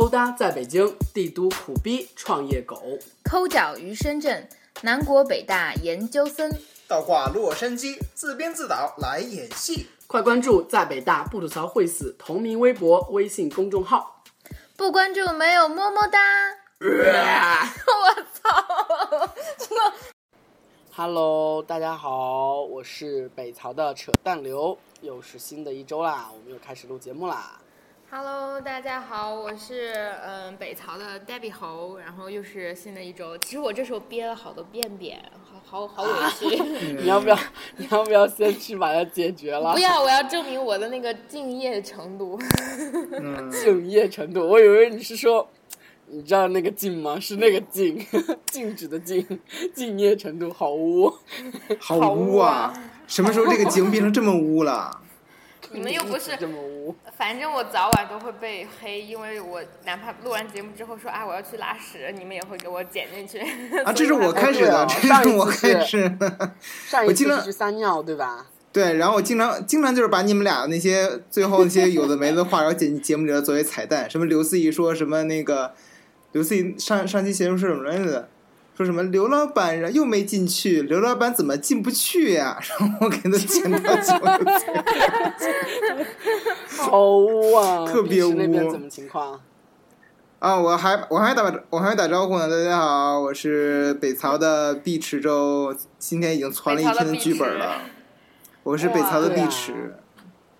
勾搭在北京，帝都苦逼创业狗。抠脚于深圳，南国北大研究生。倒挂洛杉矶，自编自导来演戏。快关注在北大不吐槽会死同名微博、微信公众号。不关注没有么么哒。我操！真的。Hello，大家好，我是北曹的扯淡流，又是新的一周啦，我们又开始录节目啦。Hello，大家好，我是嗯北曹的 Debbie 猴，然后又是新的一周。其实我这时候憋了好多便便，好好好委屈。你要不要？你要不要先去把它解决了？不要，我要证明我的那个敬业程度。敬业程度，我以为你是说，你知道那个敬吗？是那个敬，静止的静，敬业程度好污，好好污污啊啊！什么时候这个节目变成这么污了？你们又不是这么污。反正我早晚都会被黑，因为我哪怕录完节目之后说啊我要去拉屎，你们也会给我剪进去。啊，这是我开始的，这是我开始的。上一我经常次是去撒尿对吧？对，然后我经常经常就是把你们俩那些最后那些有的没的话，然后剪进节目里头作为彩蛋。什么刘思怡说什么那个，刘思怡上上期节目是什么来着？说什么刘老板然后又没进去，刘老板怎么进不去呀？然后我给他剪到节目里好污啊！特别污那边怎么情况？啊，我还我还没打我还没打招呼呢，大家好，我是北曹的碧池州，今天已经传了一天的剧本了。我是北曹的碧池，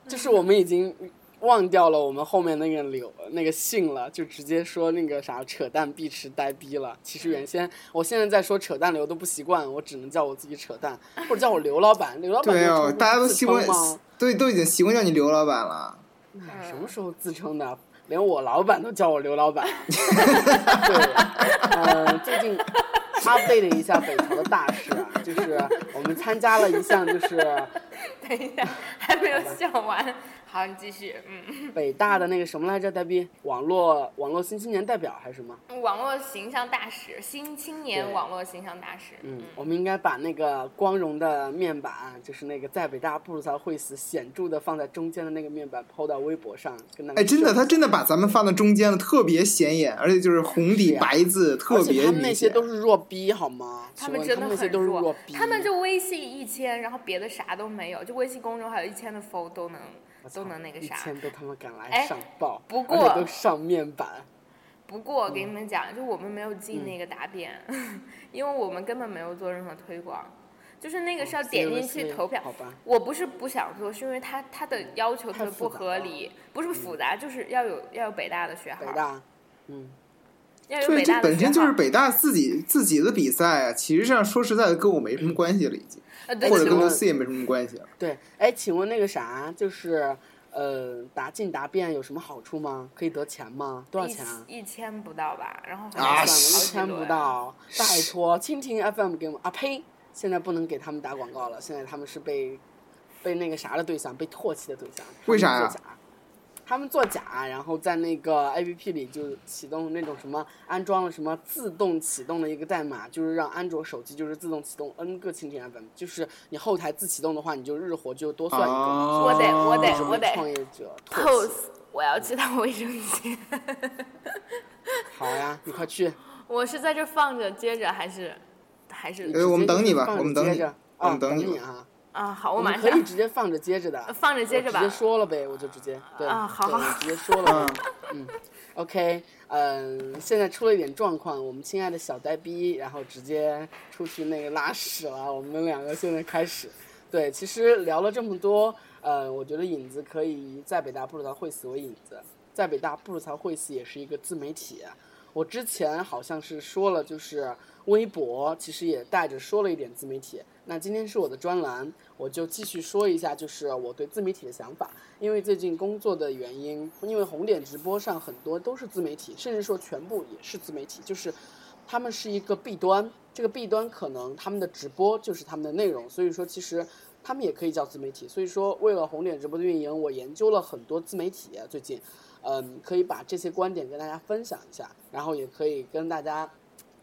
就是我们已经忘掉了我们后面那个柳那个姓了，就直接说那个啥扯淡必吃呆逼了。其实原先我现在在说扯淡刘都不习惯，我只能叫我自己扯淡，或者叫我刘老板。刘老板大家都习惯称吗？，对，都已经习惯叫你刘老板了。哎什么时候自称的？连我老板都叫我刘老板。对，呃，最近 update 一下北朝的大事啊，就是我们参加了一项就是 等一下，还没有笑完。好，你继续。嗯，北大的那个什么来着，呆逼，网络网络新青年代表还是什么？网络形象大使，新青年网络形象大使。嗯，我们应该把那个光荣的面板，就是那个在北大不吐槽会死显著的放在中间的那个面板，抛到微博上，跟大家哎，真的，他真的把咱们放到中间了，特别显眼，而且就是红底白字，特而且别他们那些。都是弱逼好吗？他们真的很他们那些都是弱逼，他们就微信一千，然后别的啥都没有，就微信公众号有一千的 f 都能都能那个一啥。千都他妈敢来哎上报，都上面板，不过我给你们讲，就我们没有进那个答辩，因为我们根本没有做任何推广，就是那个是要点进去投票。好吧？我不是不想做，是因为他他的要求特别不太复杂了合理，不是复杂，就是要有要有北大的学号北，大，嗯，对，要有北这本身。就是北大自己自己的比赛啊。其实上说实在的，跟我没什么关系了，已经，或者跟刘思也没什么关系了。对，哎，请问那个啥，就是呃，答进答辩有什么好处吗？可以得钱吗？多少钱啊？一一千不到吧，然后好啊像算了，一千不到，拜托，蜻蜓 FM 给我们啊呸！现在不能给他们打广告了，现在他们是被被那个啥的对象，被唾弃的对象。为啥呀？他们作假，然后在那个 APP 里就启动那种什么安装了什么自动启动的一个代码，就是让安卓手机就是自动启动 N 个蜻蜓 FM，就是你后台自启动的话，你就日活就多算一个。哦我得我得我得创业者 pose，我要去趟卫生间。好呀，你快去。我是在这放着接着还是还是哎我们等你吧我们等你我们啊等你啊。啊？好，我马上可以直接放着接着的，放着接着吧我直接说了呗，我就直接对啊好好我直接 说了嗯，嗯，OK，嗯，现在出了一点状况，我们亲爱的小呆逼，然后直接出去那个拉屎了，我们两个现在开始，对，其实聊了这么多，呃，我觉得影子可以在北大不吐槽会死为影子，在北大不吐槽会死也是一个自媒体。我之前好像是说了，就是微博其实也带着说了一点自媒体。那今天是我的专栏，我就继续说一下，就是我对自媒体的想法。因为最近工作的原因，因为红点直播上很多都是自媒体，甚至说全部也是自媒体，就是他们是一个弊端。这个弊端可能他们的直播就是他们的内容，所以说其实他们也可以叫自媒体。所以说，为了红点直播的运营，我研究了很多自媒体。最近，嗯，可以把这些观点跟大家分享一下，然后也可以跟大家，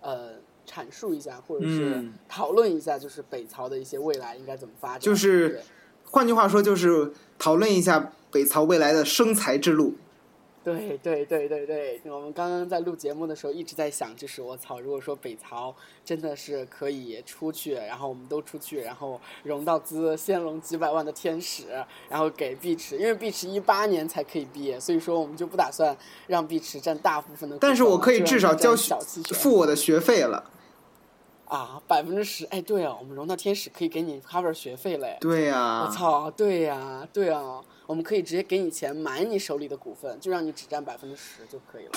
呃，阐述一下，或者是嗯讨论一下，就是北曹的一些未来应该怎么发展。就是换句话说，就是讨论一下北曹未来的生财之路。对对对对对，我们刚刚在录节目的时候一直在想，就是我操，如果说北曹真的是可以出去，然后我们都出去，然后融到资，先融几百万的天使，然后给碧池，因为碧池一八年才可以毕业，所以说我们就不打算让碧池占大部分的。但是我可以至少交付我的学费了。啊，百分之十，哎，对啊，我们融到天使可以给你 cover 学费嘞。对呀、我操，对呀、对啊、我们可以直接给你钱买你手里的股份，就让你只占百分之十就可以了。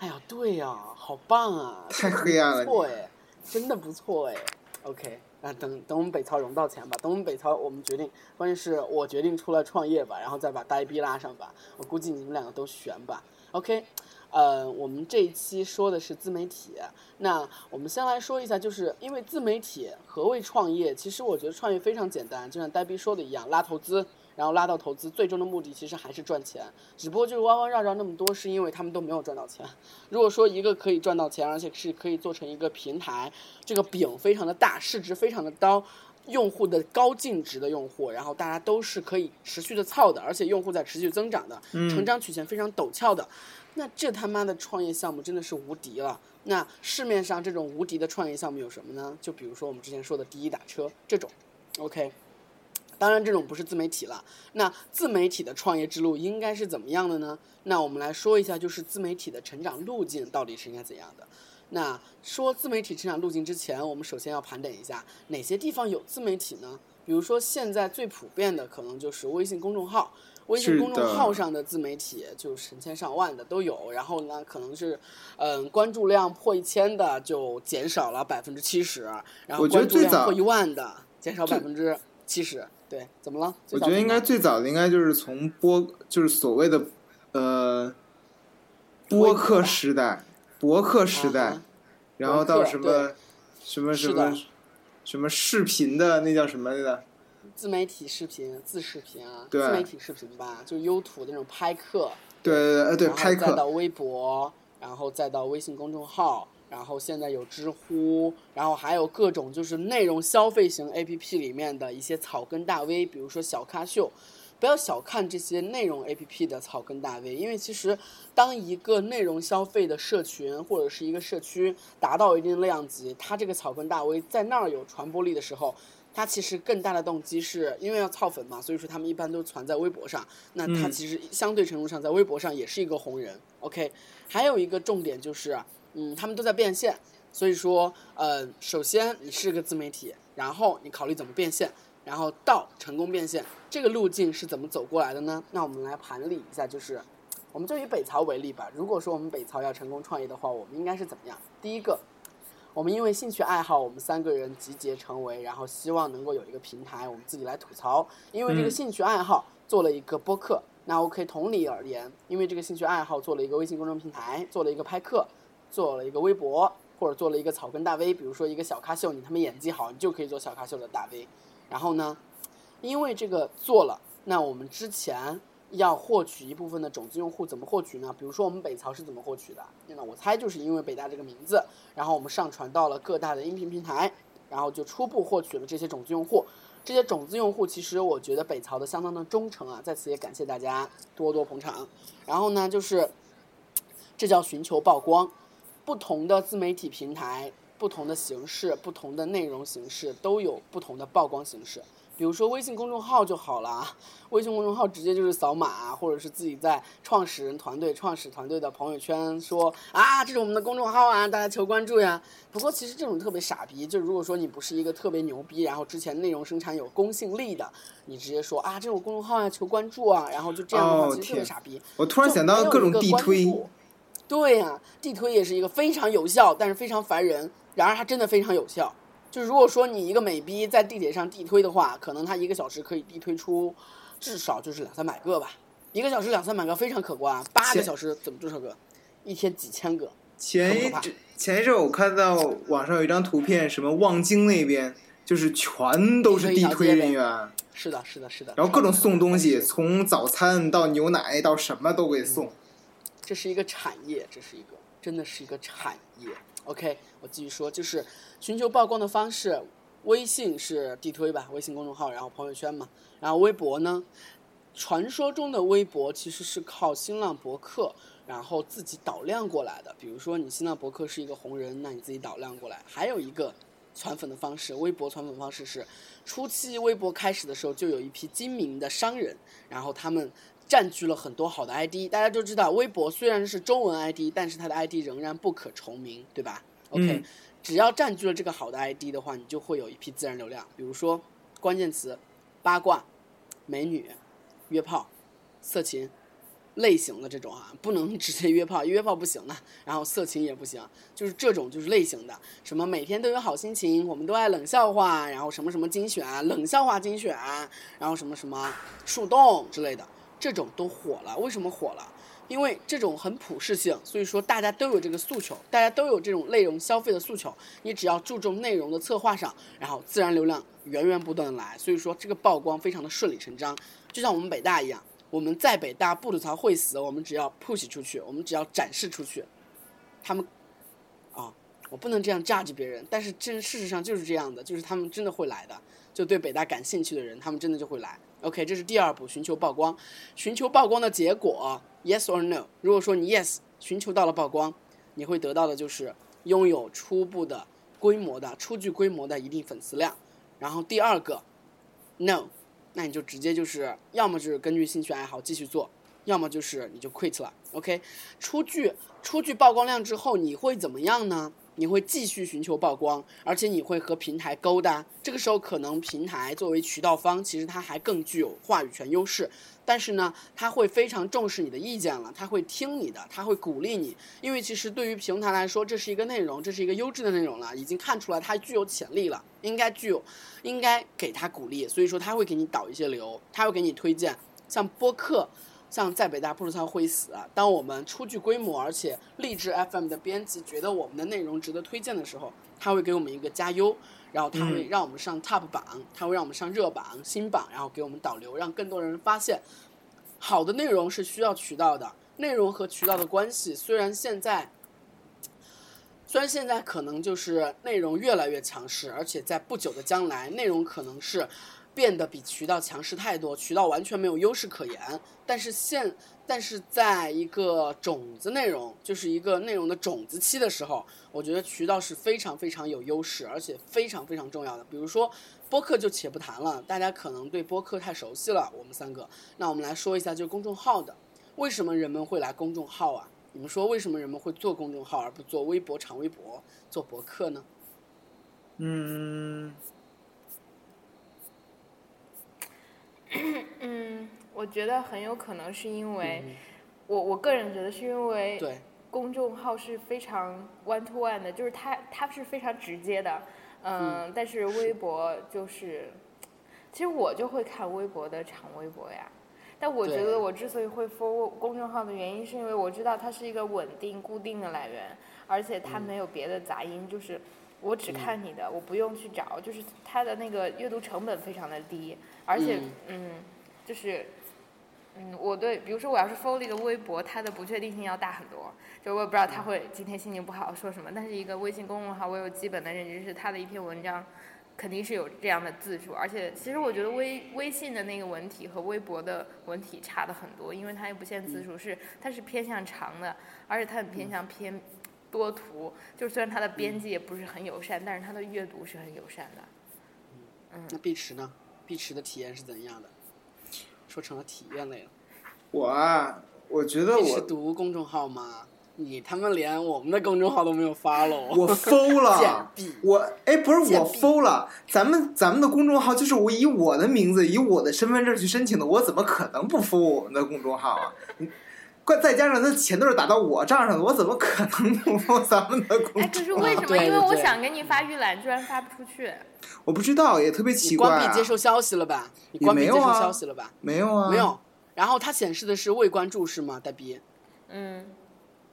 哎呀，对呀、好棒啊！太黑暗了不错哎，真的不错哎。OK，那等等我们北曹融到钱吧，等我们北曹我们决定，关键是我决定出来创业吧，然后再把呆逼拉上吧。我估计你们两个都悬吧。OK，呃，我们这一期说的是自媒体，那我们先来说一下，就是因为自媒体何谓创业？其实我觉得创业非常简单，就像呆逼说的一样，拉投资，然后拉到投资，最终的目的其实还是赚钱，只不过就是弯弯绕绕那么多，是因为他们都没有赚到钱。如果说一个可以赚到钱，而且是可以做成一个平台，这个饼非常的大，市值非常的高。用户的高净值的用户，然后大家都是可以持续的操的，而且用户在持续增长的，成长曲线非常陡峭的，那这他妈的创业项目真的是无敌了。那市面上这种无敌的创业项目有什么呢？就比如说我们之前说的滴滴打车这种，OK。当然，这种不是自媒体了。那自媒体的创业之路应该是怎么样的呢？那我们来说一下，就是自媒体的成长路径到底是应该怎样的。那说自媒体成长路径之前，我们首先要盘点一下哪些地方有自媒体呢？比如说现在最普遍的可能就是微信公众号，微信公众号上的自媒体就成千上万的都有。然后呢，可能是嗯关注量破一千的就减少了百分之七十，然后我觉得关注最早量破一万的减少最百分之七十。对，怎么了？我觉得应该最早的应该就是从播，就是所谓的呃播客时代，博客时代，啊然后到什么什么什么什么视频的那叫什么来着？自媒体视频、自视频啊，自媒体视频吧，就优图那种拍客，对对对拍客，再到微博，然后再到微信公众号，然后现在有知乎，然后还有各种就是内容消费型 APP 里面的一些草根大 V，比如说小咖秀。不要小看这些内容 APP 的草根大 V，因为其实当一个内容消费的社群或者是一个社区达到一定量级，它这个草根大 V 在那儿有传播力的时候，它其实更大的动机是因为要操粉嘛，所以说他们一般都传在微博上。那它嗯其实相对程度上在微博上也是一个红人。OK，还有一个重点就是，嗯，他们都在变现，所以说，呃，首先你是个自媒体，然后你考虑怎么变现，然后到成功变现，这个路径是怎么走过来的呢？那我们来盘理一下，就是我们就以北曹为例吧。如果说我们北曹要成功创业的话，我们应该是怎么样？第一个，我们因为兴趣爱好，我们三个人集结成为，然后希望能够有一个平台，我们自己来吐槽。因为这个嗯兴趣爱好做了一个播客，那 OK，同理而言，因为这个兴趣爱好做了一个微信公众平台，做了一个拍客，做了一个微博，或者做了一个草根大 V，比如说一个小咖秀，你他妈演技好，你就可以做小咖秀的大 V。然后呢，因为这个做了，那我们之前要获取一部分的种子用户，怎么获取呢？比如说我们北曹是怎么获取的？那我猜就是因为北大这个名字，然后我们上传到了各大的音频平台，然后就初步获取了这些种子用户。这些种子用户其实我觉得北曹的相当的忠诚啊，在此也感谢大家多多捧场。然后呢，就是这叫寻求曝光，不同的自媒体平台、不同的形式、不同的内容形式都有不同的曝光形式。比如说微信公众号就好了，微信公众号直接就是扫码，或者是自己在创始人团队、创始团队的朋友圈说啊，这是我们的公众号啊，大家求关注呀。不过其实这种特别傻逼，就如果说你不是一个特别牛逼，然后之前内容生产有公信力的，你直接说啊，这种公众号啊，求关注啊，然后就这样的话，哦其实特别傻逼。我突然想到各种地推，对呀、地推也是一个非常有效，但是非常烦人。然而它真的非常有效。就如果说你一个美逼在地铁上地推的话，可能他一个小时可以地推出至少就是两三百个吧。一个小时两三百个非常可观啊，八个小时怎么多少个？一天几千个。前一阵前一阵我看到网上有一张图片，什么望京那边就是全都是地推人员，是的，是的，是的。然后各种送东西，从早餐到牛奶到什么都给送。这是一个产业，这是一个真的是一个产业。OK，我继续说，就是寻求曝光的方式，微信是地推吧，微信公众号，然后朋友圈嘛，然后微博呢，传说中的微博其实是靠新浪博客，然后自己导量过来的。比如说你新浪博客是一个红人，那你自己导量过来。还有一个传粉的方式，微博传粉方式是，初期微博开始的时候就有一批精明的商人，然后他们占据了很多好的 ID。大家都知道，微博虽然是中文 ID，但是它的 ID 仍然不可重名，对吧？OK，、嗯只要占据了这个好的 ID 的话，你就会有一批自然流量。比如说关键词八卦、美女、约炮、色情类型的这种啊，不能直接约炮，约炮不行的，然后色情也不行，就是这种就是类型的，什么每天都有好心情，我们都爱冷笑话，然后什么什么精选，冷笑话精选，然后什么什么树洞之类的，这种都火了。为什么火了？因为这种很普适性，所以说大家都有这个诉求，大家都有这种内容消费的诉求。你只要注重内容的策划上，然后自然流量源源不断的来，所以说这个曝光非常的顺理成章。就像我们北大一样，我们在北大不吐槽会死，我们只要 push 出去，我们只要展示出去，他们啊，我不能这样 judge 别人，但是真事实上就是这样的，就是他们真的会来的，就对北大感兴趣的人，他们真的就会来。OK，这是第二步，寻求曝光。寻求曝光的结果，yes or no？如果说你 yes，寻求到了曝光，你会得到的就是拥有初步的规模的、初具规模的一定粉丝量。然后第二个，no，那你就直接就是要么就是根据兴趣爱好继续做，要么就是你就 quit 了。OK，出具出具曝光量之后，你会怎么样呢？你会继续寻求曝光，而且你会和平台勾搭。这个时候，可能平台作为渠道方，其实它还更具有话语权优势。但是呢，他会非常重视你的意见了，他会听你的，他会鼓励你。因为其实对于平台来说，这是一个内容，这是一个优质的内容了，已经看出来它具有潜力了，应该具有，应该给他鼓励。所以说他会给你导一些流，他会给你推荐，像播客。像在北大不吐槽会死啊！当我们初具规模，而且励志 FM 的编辑觉得我们的内容值得推荐的时候，他会给我们一个加优，然后他会让我们上 Top 榜，他会让我们上热榜、新榜，然后给我们导流，让更多人发现好的内容是需要渠道的。内容和渠道的关系，虽然现在虽然现在可能就是内容越来越强势，而且在不久的将来，内容可能是。变得比渠道强势太多，渠道完全没有优势可言。但是现，但是在一个种子内容，就是一个内容的种子期的时候，我觉得渠道是非常非常有优势，而且非常非常重要的。比如说播客就且不谈了，大家可能对播客太熟悉了，我们三个。那我们来说一下，就是公众号的，为什么人们会来公众号啊？你们说为什么人们会做公众号而不做微博、长微博、做博客呢？嗯，嗯，我觉得很有可能是因为，我我个人觉得是因为对，公众号是非常 one to one 的，就是它它是非常直接的，嗯，但是微博就是，其实我就会看微博的长微博呀。但我觉得我之所以会 follow 公众号的原因，是因为我知道它是一个稳定固定的来源，而且它没有别的杂音，就是我只看你的，我不用去找，就是它的那个阅读成本非常的低，而且嗯。就是。嗯，我对，比如说我要是 follow 一个微博，它的不确定性要大很多，就我也不知道他会今天心情不好说什么，但是一个微信公众号，我有基本的认知是他的一篇文章肯定是有这样的字数，而且其实我觉得微微信的那个文体和微博的文体差的很多，因为它也不限字数，是它是偏向长的，而且它很偏向偏多图，就虽然它的编辑也不是很友善，但是它的阅读是很友善的。嗯那碧池呢？碧池的体验是怎样的？说成了体验类了。我啊，我觉得我读公众号吗？你他妈连我们的公众号都没有发喽！我贱了，婢，我哎不是我疯了，咱们咱们的公众号就是我以我的名字以我的身份证去申请的，我怎么可能不 FO 我们的公众号啊？你怪再加上他钱都是打到我账上的，我怎么可能不 FO 咱们的公哎，众可是为什么？因为我想给你发预览，居然发不出去。我不知道，也特别奇怪、啊。关闭接受消息了吧？你关闭接收没有啊消息了吧？没有啊？没。有。然后它显示的是未关注是吗？呆逼。嗯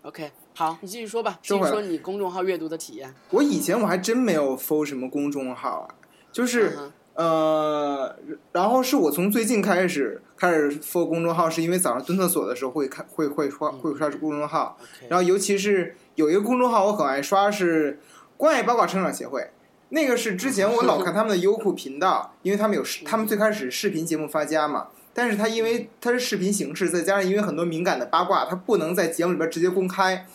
，OK，好，你继续说吧，继续说你公众号阅读的体验。我以前我还真没有 FO 什么公众号啊，就是、呃，然后是我从最近开始开始 FO 公众号，是因为早上蹲厕所的时候会看会会刷会刷公众号。然后尤其是有一个公众号我很爱刷是关爱八卦成长协会。那个是之前我老看他们的优酷频道，因为他们有视他们最开始视频节目发家嘛，但是他因为他是视频形式，再加上因为很多敏感的八卦，他不能在节目里边直接公开，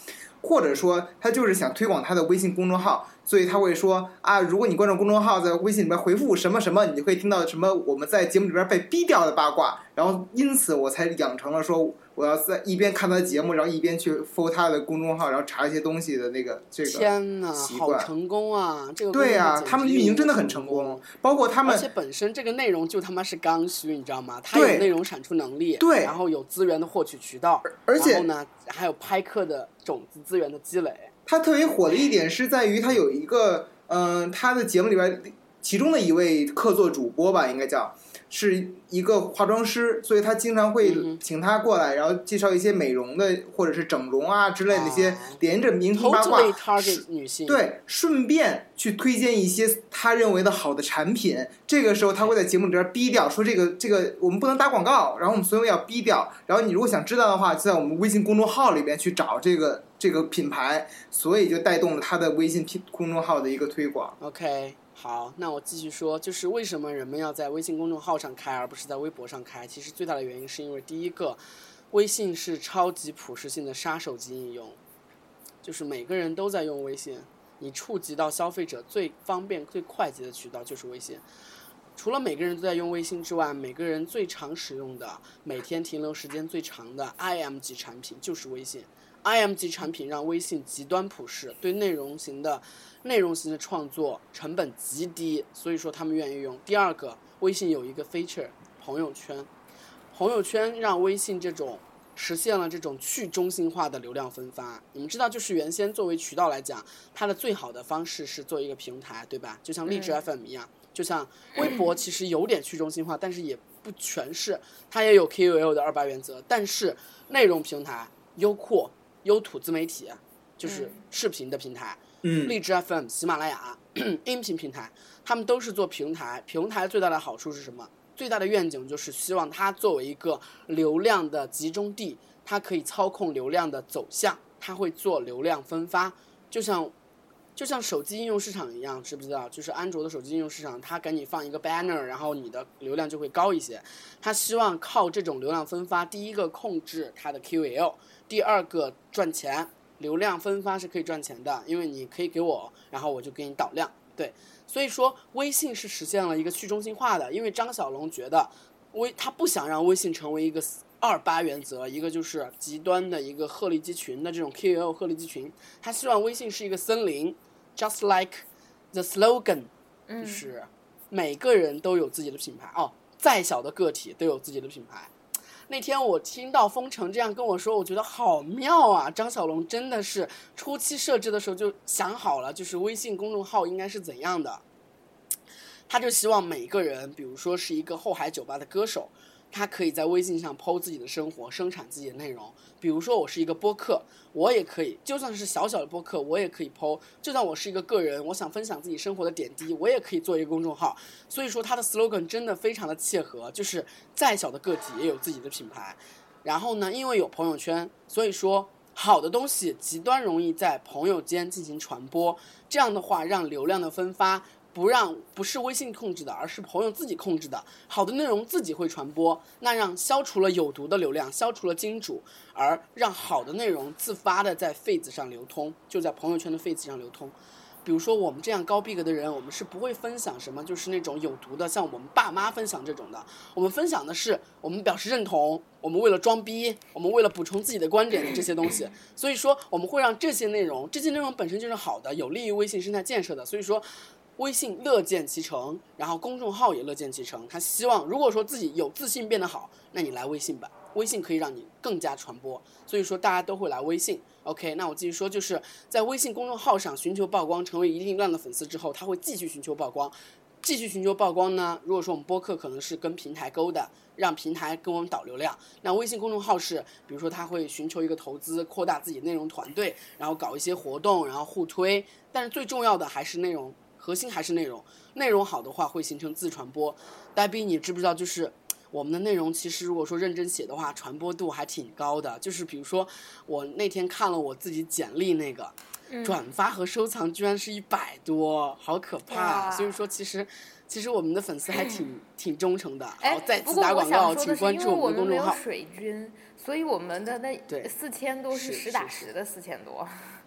或者说他就是想推广他的微信公众号，所以他会说啊，如果你关注公众号，在微信里面回复什么什么，你就可以听到什么我们在节目里边被逼掉的八卦，然后因此我才养成了说我要在一边看他的节目，然后一边去 follow 他的公众号，然后查一些东西的那个这个。天呐，好成功啊！这个对呀、呀、他们运营真的很成功，包括他们而且本身这个内容就他妈是刚需，你知道吗？它有内容产出能力，对然后有资源的获取渠道，而且然后呢，还有拍客的种子资源的积累。他特别火的一点是在于他有一个，嗯、他的节目里边，其中的一位客座主播吧，应该叫是一个化妆师，所以他经常会请他过来，然后介绍一些美容的或者是整容啊之类的一些啊连着明星八卦 target 女性，，对，顺便去推荐一些他认为的好的产品。这个时候他会在节目里边逼掉，说这个这个我们不能打广告，然后我们所有要逼掉。然后你如果想知道的话，就在我们微信公众号里边去找这个这个品牌，所以就带动了他的微信公众号的一个推广。OK，好，那我继续说，就是为什么人们要在微信公众号上开，而不是在微博上开？其实最大的原因是因为第一个，微信是超级普适性的杀手级应用，就是每个人都在用微信，你触及到消费者最方便、最快捷的渠道就是微信。除了每个人都在用微信之外，每个人最常使用的、每天停留时间最长的 IM 级产品就是微信。IM 级产品让微信极端普适，对内容型的内容型的创作成本极低，所以说他们愿意用。第二个，微信有一个 feature 朋友圈，朋友圈让微信这种实现了这种去中心化的流量分发。你们知道，就是原先作为渠道来讲，它的最好的方式是做一个平台，对吧？就像荔枝 FM 一样，就像微博其实有点去中心化，但是也不全是，它也有 KOL 的二八原则，但是内容平台、优酷、优土自媒体，就是视频的平台，嗯，荔枝 FM、喜马拉雅 音频平台，他们都是做平台。平台最大的好处是什么？最大的愿景就是希望它作为一个流量的集中地，它可以操控流量的走向，它会做流量分发，就像就像手机应用市场一样，知不知道？就是安卓的手机应用市场，它给你放一个 banner，然后你的流量就会高一些。它希望靠这种流量分发，第一个控制它的 QL，第二个赚钱。流量分发是可以赚钱的，因为你可以给我，然后我就给你导量。对，所以说微信是实现了一个去中心化的，因为张小龙觉得微他不想让微信成为一个二八原则，一个就是极端的一个鹤立鸡群的这种 KOL 鹤立鸡群，他希望微信是一个森林，just like the slogan，就是每个人都有自己的品牌哦，再小的个体都有自己的品牌。那天我听到封城这样跟我说，我觉得好妙啊！张小龙真的是初期设置的时候就想好了，就是微信公众号应该是怎样的。他就希望每个人，比如说是一个后海酒吧的歌手，他可以在微信上剖自己的生活，生产自己的内容。比如说我是一个播客，我也可以，就算是小小的播客，我也可以剖。就算我是一个个人，我想分享自己生活的点滴，我也可以做一个公众号。所以说他的 slogan 真的非常的切合，就是再小的个体也有自己的品牌。然后呢，因为有朋友圈，所以说好的东西极端容易在朋友间进行传播。这样的话，让流量的分发不让不是微信控制的，而是朋友自己控制的。好的内容自己会传播，那让消除了有毒的流量，消除了金主，而让好的内容自发的在 Face 上流通，就在朋友圈的 Face 上流通。比如说我们这样高逼格的人，我们是不会分享什么就是那种有毒的，像我们爸妈分享这种的。我们分享的是我们表示认同，我们为了装逼，我们为了补充自己的观点的这些东西。所以说我们会让这些内容，这些内容本身就是好的，有利于微信生态建设的。所以说。微信乐见其成，然后公众号也乐见其成。他希望，如果说自己有自信变得好，那你来微信吧，微信可以让你更加传播。所以说大家都会来微信。OK，那我继续说，就是在微信公众号上寻求曝光，成为一定量的粉丝之后，他会继续寻求曝光。继续寻求曝光呢？如果说我们播客可能是跟平台勾的，让平台跟我们导流量，那微信公众号是，比如说他会寻求一个投资，扩大自己内容团队，然后搞一些活动，然后互推。但是最重要的还是内容。核心还是内容，内容好的话会形成自传播。呆逼，你知不知道？就是我们的内容，其实如果说认真写的话，传播度还挺高的。就是比如说，我那天看了我自己简历那个，转发和收藏居然是一百多，好可怕。哇所以说，其实其实我们的粉丝还挺 挺忠诚的。哎好，再，次打广告，请关注我们的公众号。水军，所以我们的那对四千多是实打实的四千多。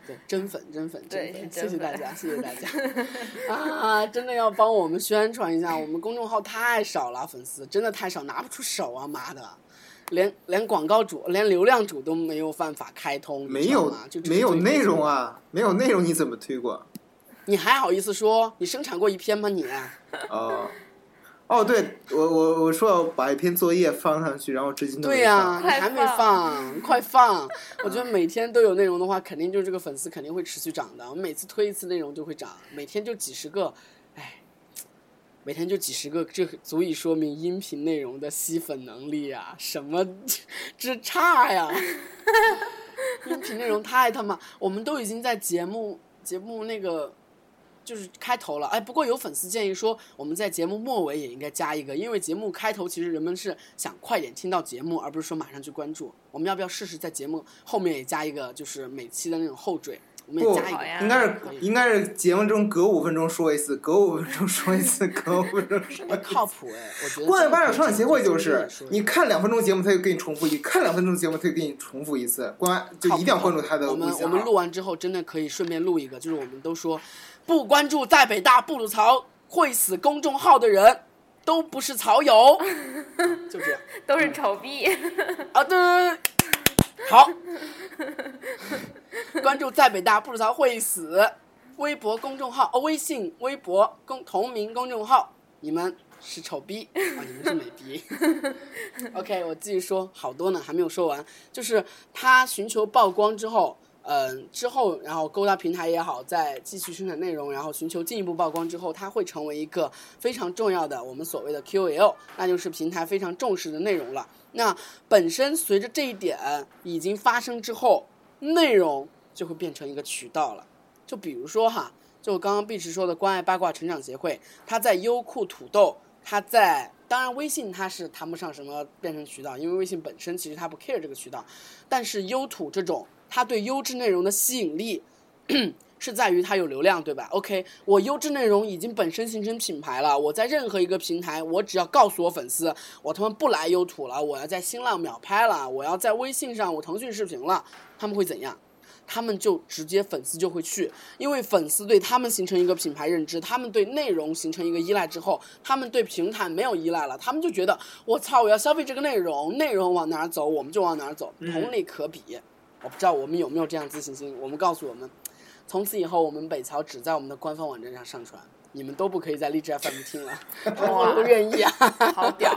对，真粉真粉真粉，是真粉谢谢大家，谢谢大家 啊！真的要帮我们宣传一下，我们公众号太少了，粉丝真的太少，拿不出手啊！妈的，连连广告主、连流量主都没有办法开通，没有啊就没有内容啊，没有内容你怎么推广？你还好意思说？你生产过一篇吗你？哦，哦，对我我我说要把一篇作业放上去，然后至今都没对呀、放你还没放，快放！我觉得每天都有内容的话，肯定就这个粉丝肯定会持续涨的。我们每次推一次内容就会涨，每天就几十个，哎，每天就几十个，这足以说明音频内容的吸粉能力啊，什么之差呀！音频内容太他妈，我们都已经在节目节目那个就是开头了，哎，不过有粉丝建议说，我们在节目末尾也应该加一个，因为节目开头其实人们是想快点听到节目，而不是说马上去关注。我们要不要试试在节目后面也加一个，就是每期的那种后缀，我们也不加一个。呀应该是应该是节目中隔五分钟说一次，隔五分钟说一次，隔五分钟说哎，一次。靠谱哎，我觉得。关爱巴掌生产协会就是，你看两分钟节目，他就给你重复一；看两分钟节目，他就给你重复一次。关就一定要关注他的我们我们录。完之后，真的可以顺便录一个，就是我们都说，不关注在北大不吐槽会死公众号的人，都不是草友，就这样。都是丑逼，啊，对对对，好，关注在北大不吐槽会死微博公众号，哦，微信、微博公同名公众号，你们是丑逼。啊，你们是美逼。OK，我继续说，好多呢，还没有说完。就是他寻求曝光之后，嗯、之后然后勾搭平台也好，再继续生产内容，然后寻求进一步曝光之后，它会成为一个非常重要的我们所谓的 QL，那就是平台非常重视的内容了。那本身随着这一点已经发生之后，内容就会变成一个渠道了。就比如说哈，就刚刚碧池说的关爱八卦成长协会，它在优酷、土豆，它在当然微信它是谈不上什么变成渠道，因为微信本身其实它不 care 这个渠道，但是优土这种，它对优质内容的吸引力。是在于它有流量，对吧？OK，我优质内容已经本身形成品牌了，我在任何一个平台，我只要告诉我粉丝，我他妈不来优土了，我要在新浪秒拍了，我要在微信上，我腾讯视频了，他们会怎样？他们就直接粉丝就会去，因为粉丝对他们形成一个品牌认知，他们对内容形成一个依赖之后，他们对平台没有依赖了，他们就觉得我操，我要消费这个内容，内容往哪儿走，我们就往哪儿走，同理可比。我不知道我们有没有这样自信心，我们告诉我们，从此以后我们北曹只在我们的官方网站上上传，你们都不可以在荔枝 FM 听了，我不愿意啊。好屌，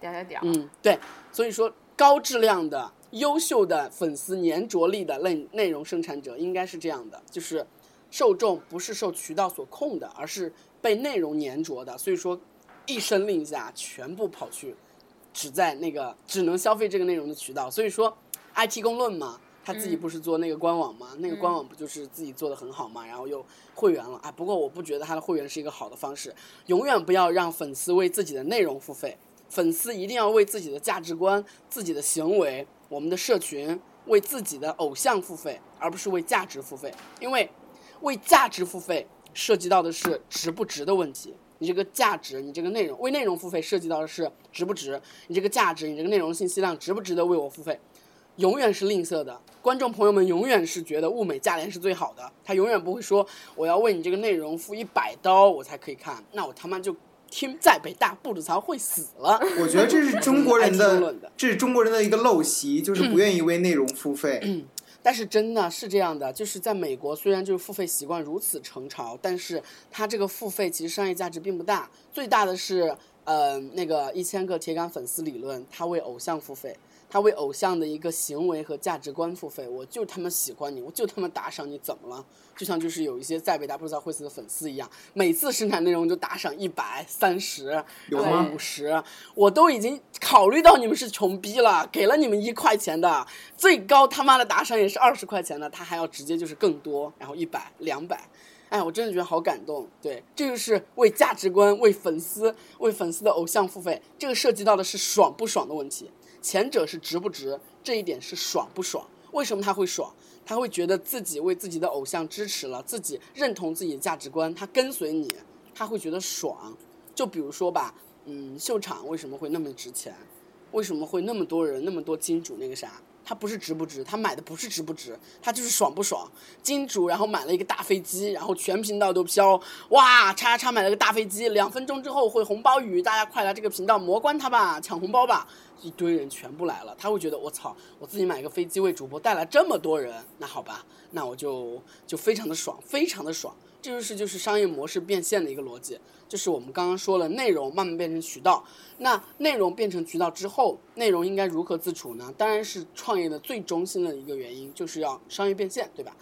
屌屌屌！嗯，对，所以说高质量的、优秀的粉丝粘着力的内内容生产者应该是这样的，就是受众不是受渠道所控的，而是被内容粘着的。所以说，一声令下，全部跑去只在那个只能消费这个内容的渠道。所以说，IT 公论嘛。他自己不是做那个官网吗？那个官网不就是自己做的很好嘛？然后又会员了，啊，不过我不觉得他的会员是一个好的方式，永远不要让粉丝为自己的内容付费。粉丝一定要为自己的价值观、自己的行为、我们的社群为自己的偶像付费，而不是为价值付费。因为为价值付费涉及到的是值不值的问题。你这个价值，你这个内容为内容付费涉及到的是值不值，你这个价值，你这个内容信息量值不值得为我付费？永远是吝啬的，观众朋友们永远是觉得物美价廉是最好的，他永远不会说我要为你这个内容付一百刀我才可以看，那我他妈就听在北大不吐槽会死了。我觉得这是中国人的 的，这是中国人的一个陋习，就是不愿意为内容付费。嗯但是真的是这样的，就是在美国，虽然就是付费习惯如此成潮，但是它这个付费其实商业价值并不大，最大的是呃那个一千个铁杆粉丝理论，他为偶像付费。他为偶像的一个行为和价值观付费，我就他妈喜欢你，我就他妈打赏你，怎么了？就像就是有一些在北大不知道会死的粉丝一样，每次生产内容就打赏一百、三十、有吗五十，我都已经考虑到你们是穷逼了，给了你们一块钱的，最高他妈的打赏也是二十块钱的，他还要直接就是更多，然后一百、两百。哎，我真的觉得好感动。对，这就是为价值观、为粉丝、为粉丝的偶像付费。这个涉及到的是爽不爽的问题。前者是值不值，这一点是爽不爽。为什么他会爽？他会觉得自己为自己的偶像支持了，自己认同自己的价值观，他跟随你，他会觉得爽。就比如说吧，嗯，秀场为什么会那么值钱？为什么会那么多人那么多金主那个啥？他不是值不值，他买的不是值不值，他就是爽不爽。金主然后买了一个大飞机，然后全频道都飘，哇，叉叉叉买了个大飞机，两分钟之后会红包雨，大家快来这个频道魔关他吧，抢红包吧，一堆人全部来了，他会觉得我操，我自己买个飞机为主播带来这么多人，那好吧，那我就就非常的爽，非常的爽。这就是就是商业模式变现的一个逻辑，就是我们刚刚说了，内容慢慢变成渠道。那内容变成渠道之后，内容应该如何自处呢？当然是创业的最中心的一个原因，就是要商业变现，对吧？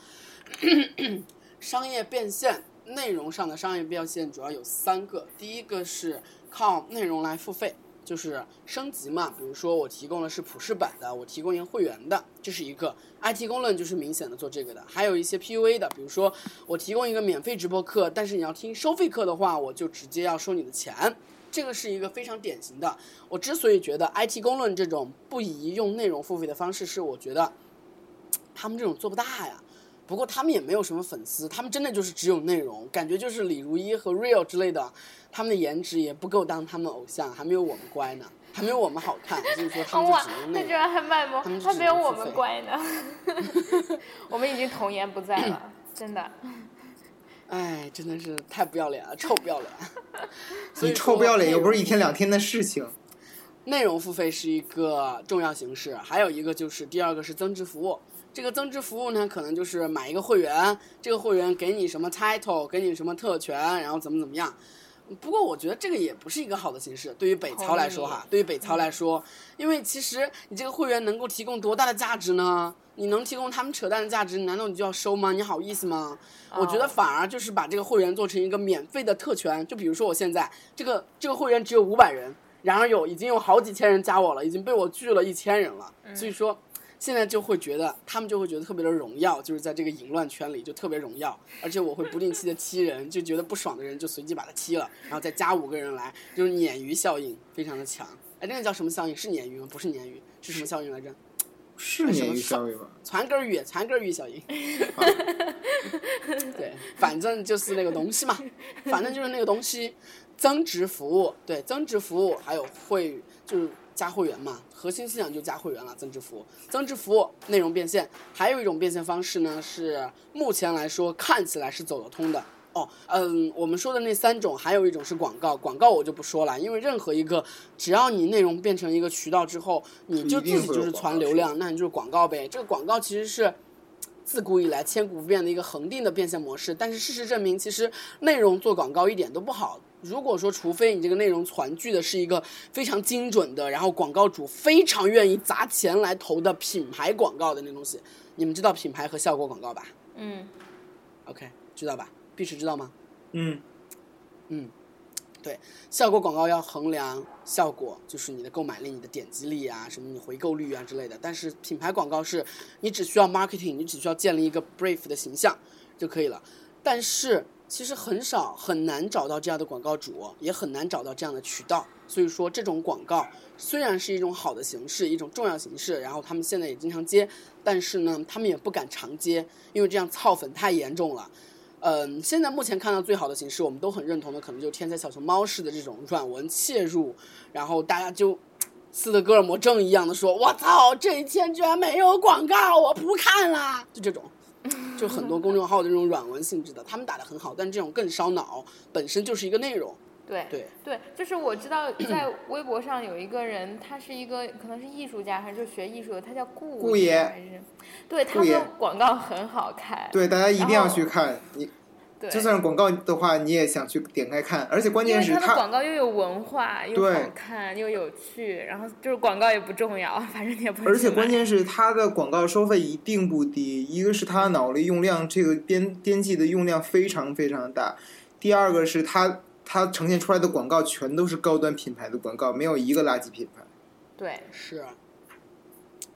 商业变现，内容上的商业变现主要有三个，第一个是靠内容来付费。就是升级嘛，比如说我提供的是普世版的，我提供一个会员的，这是一个 IT 公论，就是明显的做这个的。还有一些 PUA 的，比如说我提供一个免费直播课，但是你要听收费课的话，我就直接要收你的钱，这个是一个非常典型的。我之所以觉得 IT 公论这种不宜用内容付费的方式，是我觉得他们这种做不大呀。不过他们也没有什么粉丝，他们真的就是只有内容，感觉就是李如一和 Real 之类的，他们的颜值也不够当他们偶像，还没有我们乖呢，还没有我们好看，所以说他们就只能。那居然还卖萌，他还没有我们乖呢。我们已经童颜不在了，真的。哎，真的是太不要脸了，臭不要脸。你臭不要脸又不是一天两天的事情。内容付费是一个重要形式，还有一个就是第二个是增值服务。这个增值服务呢，可能就是买一个会员，这个会员给你什么 title，给你什么特权，然后怎么怎么样。不过我觉得这个也不是一个好的形式，对于北曹来说哈，对于北曹来说，因为其实你这个会员能够提供多大的价值呢？你能提供他们扯淡的价值，难道你就要收吗？你好意思吗？我觉得反而就是把这个会员做成一个免费的特权，就比如说我现在这个这个会员只有五百人，然而有已经有好几千人加我了，已经被我拒了一千人了，所以说。现在就会觉得，他们就会觉得特别的荣耀，就是在这个淫乱圈里就特别荣耀，而且我会不定期的踢人，就觉得不爽的人就随机把他踢了，然后再加五个人来，就是鲶鱼效应非常的强。哎，那个叫什么效应？是鲶鱼吗？不是鲶鱼，是什么效应来着？是鲶鱼效应吗？攒根鱼，攒根鱼效应。对，反正就是那个东西嘛，反正就是那个东西，增值服务，对，增值服务还有会就是。加会员嘛，核心思想就加会员了。增值服务，增值服务内容变现，还有一种变现方式呢，是目前来说看起来是走得通的。哦，嗯，我们说的那三种，还有一种是广告。广告我就不说了，因为任何一个，只要你内容变成一个渠道之后，你就自己就是传流量，那你就是广告呗。这个广告其实是自古以来千古不变的一个恒定的变现模式。但是事实证明，其实内容做广告一点都不好。如果说，除非你这个内容传剧的是一个非常精准的，然后广告主非常愿意砸钱来投的品牌广告的那东西，你们知道品牌和效果广告吧？嗯。OK，知道吧？必须知道吗？嗯。嗯，对，效果广告要衡量效果，就是你的购买力、你的点击力啊，什么你回购率啊之类的。但是品牌广告是，你只需要 marketing，你只需要建立一个 brief 的形象就可以了。但是。其实很少很难找到这样的广告主，也很难找到这样的渠道。所以说，这种广告虽然是一种好的形式，一种重要形式，然后他们现在也经常接，但是呢，他们也不敢常接，因为这样操粉太严重了。嗯，现在目前看到最好的形式，我们都很认同的，可能就天才小熊猫式的这种软文切入，然后大家就 斯德哥尔摩症一样的说：“我操，这一天居然没有广告，我不看了。”就这种。就很多公众号的这种软文性质的，他们打的很好，但这种更烧脑，本身就是一个内容。对对对，就是我知道在微博上有一个人，他是一个可能是艺术家，还是就学艺术的，他叫顾顾爷，还是对他的广告很好看。对，大家一定要去看你。就算是广告的话，你也想去点开看，而且关键是它的广告又有文化，又好看又有趣，然后就是广告也不重要，反正你也不。而且关键是它的广告收费一定不低，一个是它脑力用量这个编编辑的用量非常非常大，第二个是它它呈现出来的广告全都是高端品牌的广告，没有一个垃圾品牌。对，是，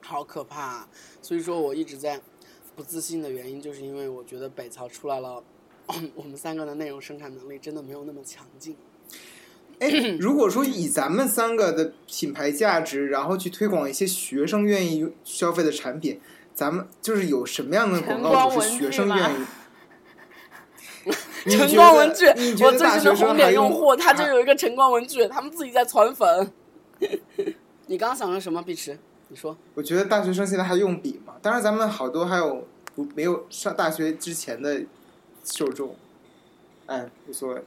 好可怕。所以说我一直在不自信的原因，就是因为我觉得北曹出来了。我们三个的内容生产能力真的没有那么强劲。哎，如果说以咱们三个的品牌价值，然后去推广一些学生愿意消费的产品，咱们就是有什么样的广告主是学生愿意？晨光文具，我最近的红点用用户，他就啊有一个晨光文具，他们自己在传粉。你刚刚想说什么，碧池？你说。我觉得大学生现在还用笔吗？当然，咱们好多还有不没有上大学之前的受众，哎，无所谓。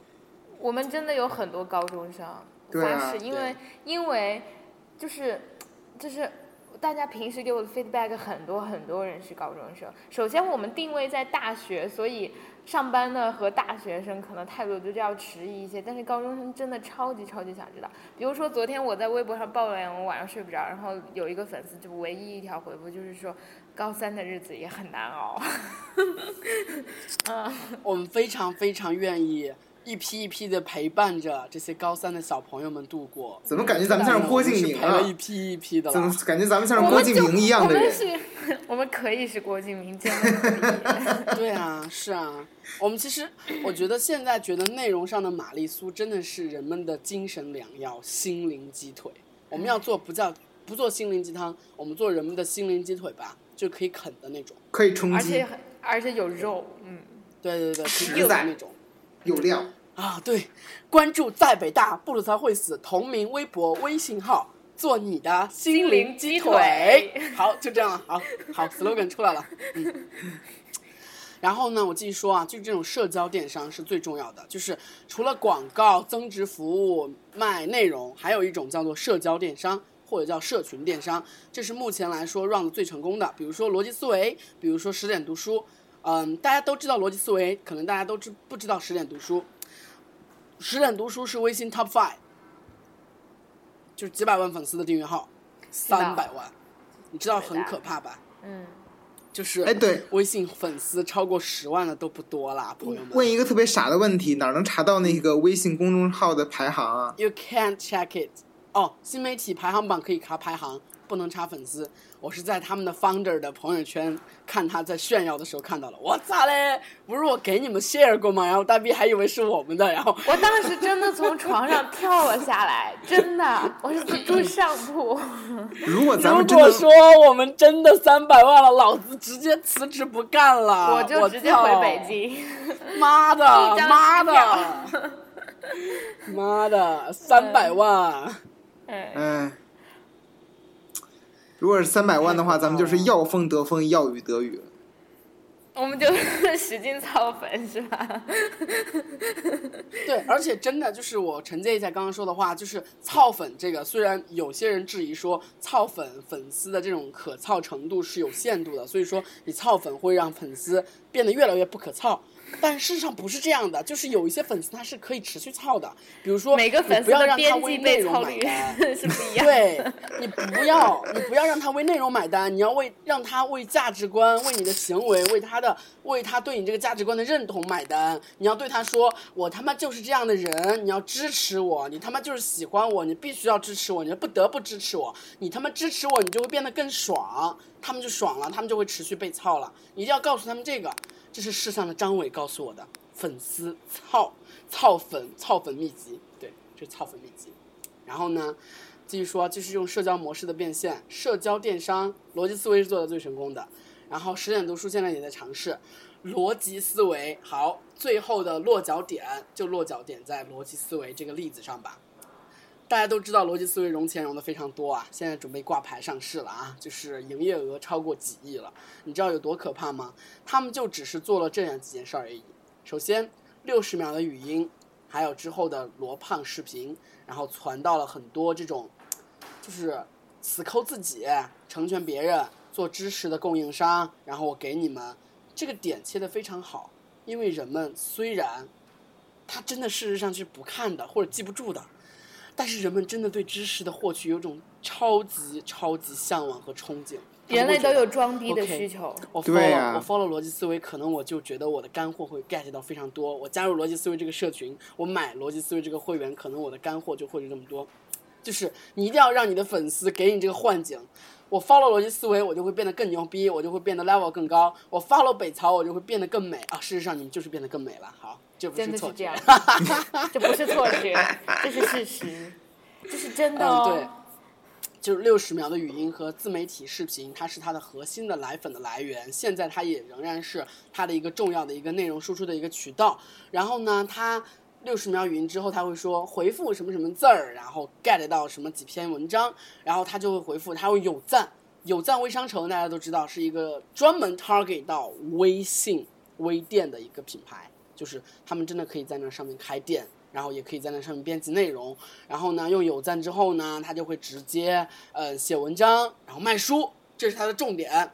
我们真的有很多高中生，对啊发誓，因为因为就是就是大家平时给我的 feedback 很多很多人是高中生。首先我们定位在大学，所以上班的和大学生可能态度就要迟疑一些，但是高中生真的超级超级想知道。比如说昨天我在微博上抱怨我晚上睡不着，然后有一个粉丝就唯一一条回复就是说高三的日子也很难熬。嗯，我们非常非常愿意一批一批的陪伴着这些高三的小朋友们度过。怎么感觉咱们像是郭敬明啊？一批一批的怎么。感觉咱们像是郭敬明一样的人？我们是，我们可以是郭敬明，真的。对啊，是啊，我们其实我觉得现在觉得内容上的玛丽苏真的是人们的精神良药、心灵鸡腿。我们要做不叫不做心灵鸡汤，我们做人们的心灵鸡腿吧，就可以啃的那种。可以充饥而且，而且有肉，嗯，对对对，可以实在那种。有料。啊，对，关注在北大不吐槽会死同名微博、微信号，做你的心灵鸡腿。鸡腿好，就这样了，好好，slogan 出来了，嗯。然后呢，我继续说啊，就是这种社交电商是最重要的，就是除了广告、增值服务、卖内容，还有一种叫做社交电商。或者叫社群电商，这是目前来说 run 的最成功的。比如说逻辑思维，比如说十点读书，嗯，大家都知道逻辑思维，可能大家都知不知道十点读书？十点读书是微信 top five，就是几百万粉丝的订阅号，道三百万，你知道很可怕吧？嗯，就是哎对微信粉丝超过十万的都不多啦，朋友们。问一个特别傻的问题，哪能查到那个微信公众号的排行啊？You can't check it。哦，新媒体排行榜可以查排行，不能查粉丝。我是在他们的 founder 的朋友圈看他在炫耀的时候看到了。我操嘞！不是我给你们 share 过吗？然后大 B 还以为是我们的，然后 我当时真的从床上跳了下来，真的，我是住上铺。如果咱如果说我们真的三百万了，老子直接辞职不干了。我就直接回北。京。妈的，妈的，妈的，三百万。嗯，哎，如果是三百万的话，咱们就是要风得风，要雨得雨。我们就 使劲造粉是吧？对，而且真的就是我承接一下刚刚说的话，就是操粉这个，虽然有些人质疑说操粉粉丝的这种可操程度是有限度的，所以说你操粉会让粉丝变得越来越不可操。但事实上不是这样的，就是有一些粉丝他是可以持续操的，比如说每个粉丝你不要让他为内容被操率买单，是不一样。对你不要，你不要让他为内容买单，你要为让他为价值观、为你的行为、为他的、为他对你这个价值观的认同买单。你要对他说：“我他妈就是这样的人，你要支持我，你他妈就是喜欢我，你必须要支持我，你不得不支持我。你他妈支持我，你就会变得更爽，他们就爽了，他们就会持续被操了。你一定要告诉他们这个，这是世上的张伟告诉我的，粉丝操操粉操粉秘籍，对，这是操粉秘籍。然后呢，继续说，就是用社交模式的变现，社交电商逻辑思维是做的最成功的。然后十点读书现在也在尝试逻辑思维。好，最后的落脚点就落脚点在逻辑思维这个例子上吧。大家都知道逻辑思维融钱融的非常多啊，现在准备挂牌上市了啊，就是营业额超过几亿了。你知道有多可怕吗？他们就只是做了这样几件事儿而已。首先，六十秒的语音，还有之后的罗胖视频，然后传到了很多这种，就是死抠自己、成全别人、做知识的供应商，然后我给你们，这个点切得非常好，因为人们虽然他真的事实上是不看的或者记不住的，但是人们真的对知识的获取有种超级超级向往和憧憬。人类都有装逼的需求。我对 follow、呀我 follow 逻辑思维，可能我就觉得我的干货会 get 到非常多。我加入逻辑思维这个社群，我买逻辑思维这个会员，可能我的干货就会有这么多。就是你一定要让你的粉丝给你这个幻境。我 follow 逻辑思维，我就会变得更牛逼，我就会变得 level 更高。我 follow 北朝，我就会变得更美啊！事实上，你们就是变得更美了。好，这不是错觉。这不是错觉，这是事实，这是真的嗯，哦。对。就是六十秒的语音和自媒体视频，它是它的核心的奶粉的来源。现在它也仍然是它的一个重要的一个内容输出的一个渠道。然后呢，它六十秒语音之后，他会说回复什么什么字儿，然后 get 到什么几篇文章，然后他就会回复，他会有赞。有赞微商城大家都知道是一个专门 target 到微信微店的一个品牌，就是他们真的可以在那上面开店。然后也可以在那上面编辑内容，然后呢，用有赞之后呢，他就会直接呃写文章，然后卖书，这是他的重点。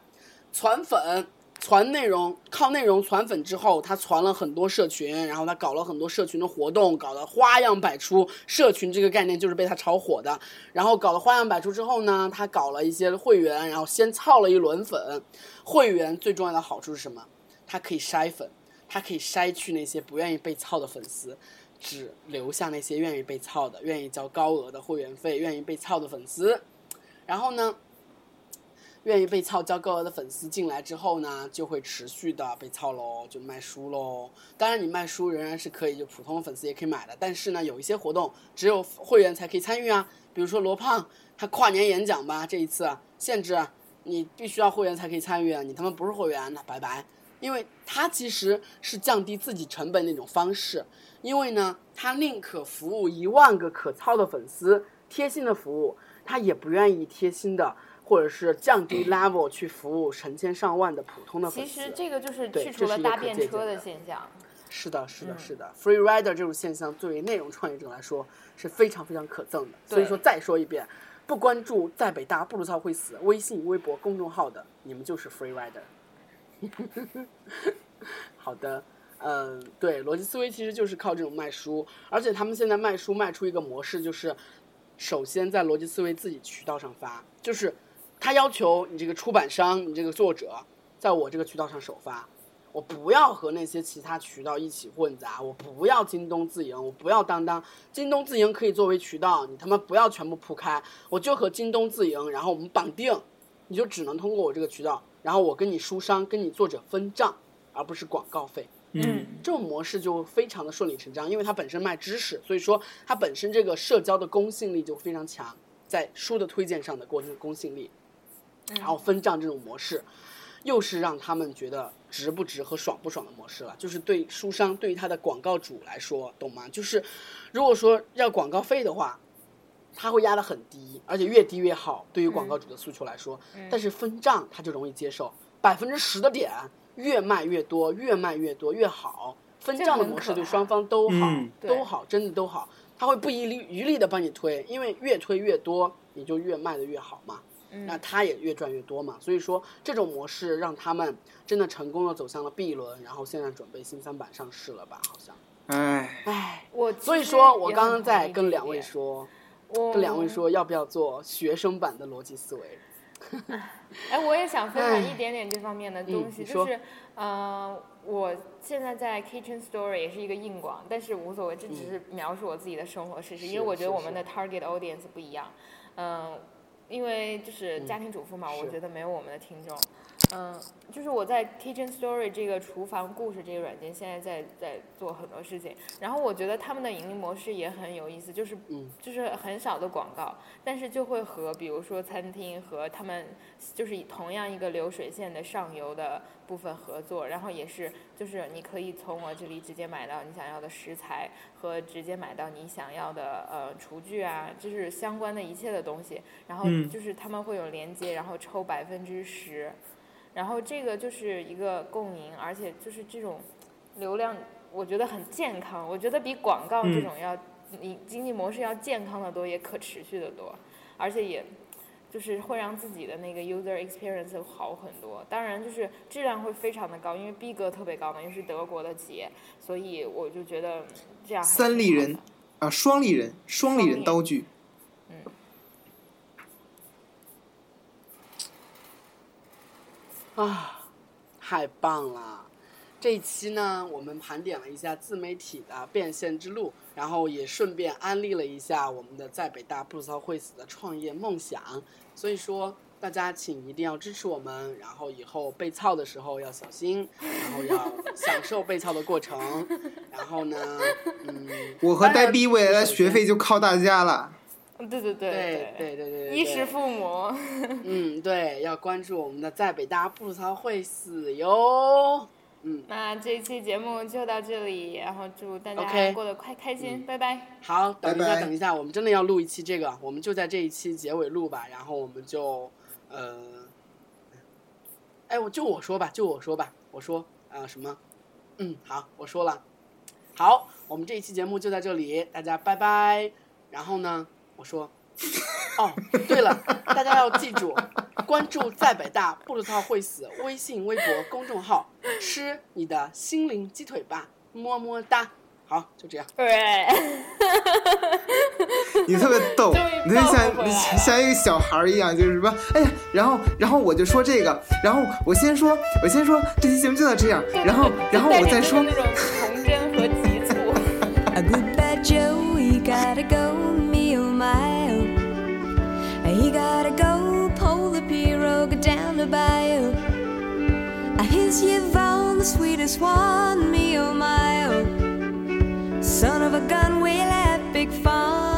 攒粉、传内容，靠内容传粉之后，他传了很多社群，然后他搞了很多社群的活动，搞得花样百出。社群这个概念就是被他炒火的。然后搞了花样百出之后呢，他搞了一些会员，然后先操了一轮粉。会员最重要的好处是什么？它可以筛粉，它可以筛去那些不愿意被操的粉丝。只留下那些愿意被操的、愿意交高额的会员费、愿意被操的粉丝。然后呢，愿意被操、交高额的粉丝进来之后呢，就会持续的被操喽，就卖书喽。当然，你卖书仍然是可以，就普通粉丝也可以买的。但是呢，有一些活动只有会员才可以参与啊。比如说罗胖他跨年演讲吧，这一次限制你必须要会员才可以参与，你他妈不是会员，那拜拜。因为他其实是降低自己成本那种方式。因为呢，他宁可服务一万个可操的粉丝，贴心的服务，他也不愿意贴心的或者是降低 level 去服务成千上万的普通的粉丝。其实这个就是去除了搭便车的现象。是的，是的，是的。Free rider 这种现象，作为内容创业者来说是非常非常可憎的。所以说，再说一遍，不关注在北大不如操会死微信、微博公众号的，你们就是 Free rider。好的。嗯，对，逻辑思维其实就是靠这种卖书，而且他们现在卖书卖出一个模式，就是首先在逻辑思维自己渠道上发，就是他要求你这个出版商，你这个作者，在我这个渠道上首发，我不要和那些其他渠道一起混杂，我不要京东自营，我不要当当，京东自营可以作为渠道，你他妈不要全部铺开，我就和京东自营，然后我们绑定，你就只能通过我这个渠道，然后我跟你书商跟你作者分账，而不是广告费。嗯，这种模式就非常的顺理成章，因为它本身卖知识，所以说它本身这个社交的公信力就非常强，在书的推荐上的公公信力，然后分账这种模式，又是让他们觉得值不值和爽不爽的模式了。就是对书商对于他的广告主来说，懂吗？就是如果说要广告费的话，他会压得很低，而且越低越好。对于广告主的诉求来说，但是分账他就容易接受，百分之十的点。越卖越多，越卖越多越好，分账的模式对双方都好，都好，真的都好。他会不遗余力的帮你推，因为越推越多，你就越卖的越好嘛。那他也越赚越多嘛。所以说这种模式让他们真的成功的走向了 B 轮，然后现在准备新三板上市了吧？好像。唉唉，我所以说我刚刚在跟两位说，跟两位说要不要做学生版的逻辑思维。哎，我也想分享一点点这方面的东西，就是，呃，我现在在 Kitchen Story 也是一个硬广，但是无所谓，这只是描述我自己的生活事实，因为我觉得我们的 target audience 不一样，嗯，因为就是家庭主妇嘛，我觉得没有我们的听众。嗯，就是我在 Kitchen Story 这个厨房故事这个软件，现在在在做很多事情。然后我觉得他们的盈利模式也很有意思，就是就是很少的广告，但是就会和比如说餐厅和他们就是以同样一个流水线的上游的部分合作，然后也是就是你可以从我这里直接买到你想要的食材和直接买到你想要的呃厨具啊，就是相关的一切的东西。然后就是他们会有连接，然后抽百分之十。然后这个就是一个共赢，而且就是这种流量，我觉得很健康。我觉得比广告这种要，你经济模式要健康的多，也可持续的多，而且也就是会让自己的那个 user experience 好很多。当然就是质量会非常的高，因为逼格特别高嘛，又是德国的企业，所以我就觉得这样。三立人啊，双立人，双立人刀具。啊，太棒了！这一期呢，我们盘点了一下自媒体的变现之路，然后也顺便安利了一下我们的在北大不操会死的创业梦想。所以说，大家请一定要支持我们，然后以后被操的时候要小心，然后要享受被操的过程。然后呢，嗯，我和呆逼未来的学费就靠大家了。对对对对对对对对，衣食父母。嗯，对，要关注我们的在北大不槽会死哟。嗯，那这一期节目就到这里，然后祝大家过得快开心，拜拜。好，等一下，等一下，我们真的要录一期这个，我们就在这一期结尾录吧，然后我们就呃，哎，我就我说吧，就我说吧，我说啊什么？嗯，好，我说了。好，我们这一期节目就在这里，大家拜拜。然后呢？我说，哦，对了，大家要记住，关注在北大不知道会死微信、微博公众号，吃你的心灵鸡腿吧，么么哒。好，就这样。对，你特别逗，你特别像像一个小孩一样，就是什么，哎呀，然后然后我就说这个，然后我先说，我先说这期节目就到这样，然后然后我再说 Here's found the sweetest one, me oh my oh. Son of a gun, we'll have big fun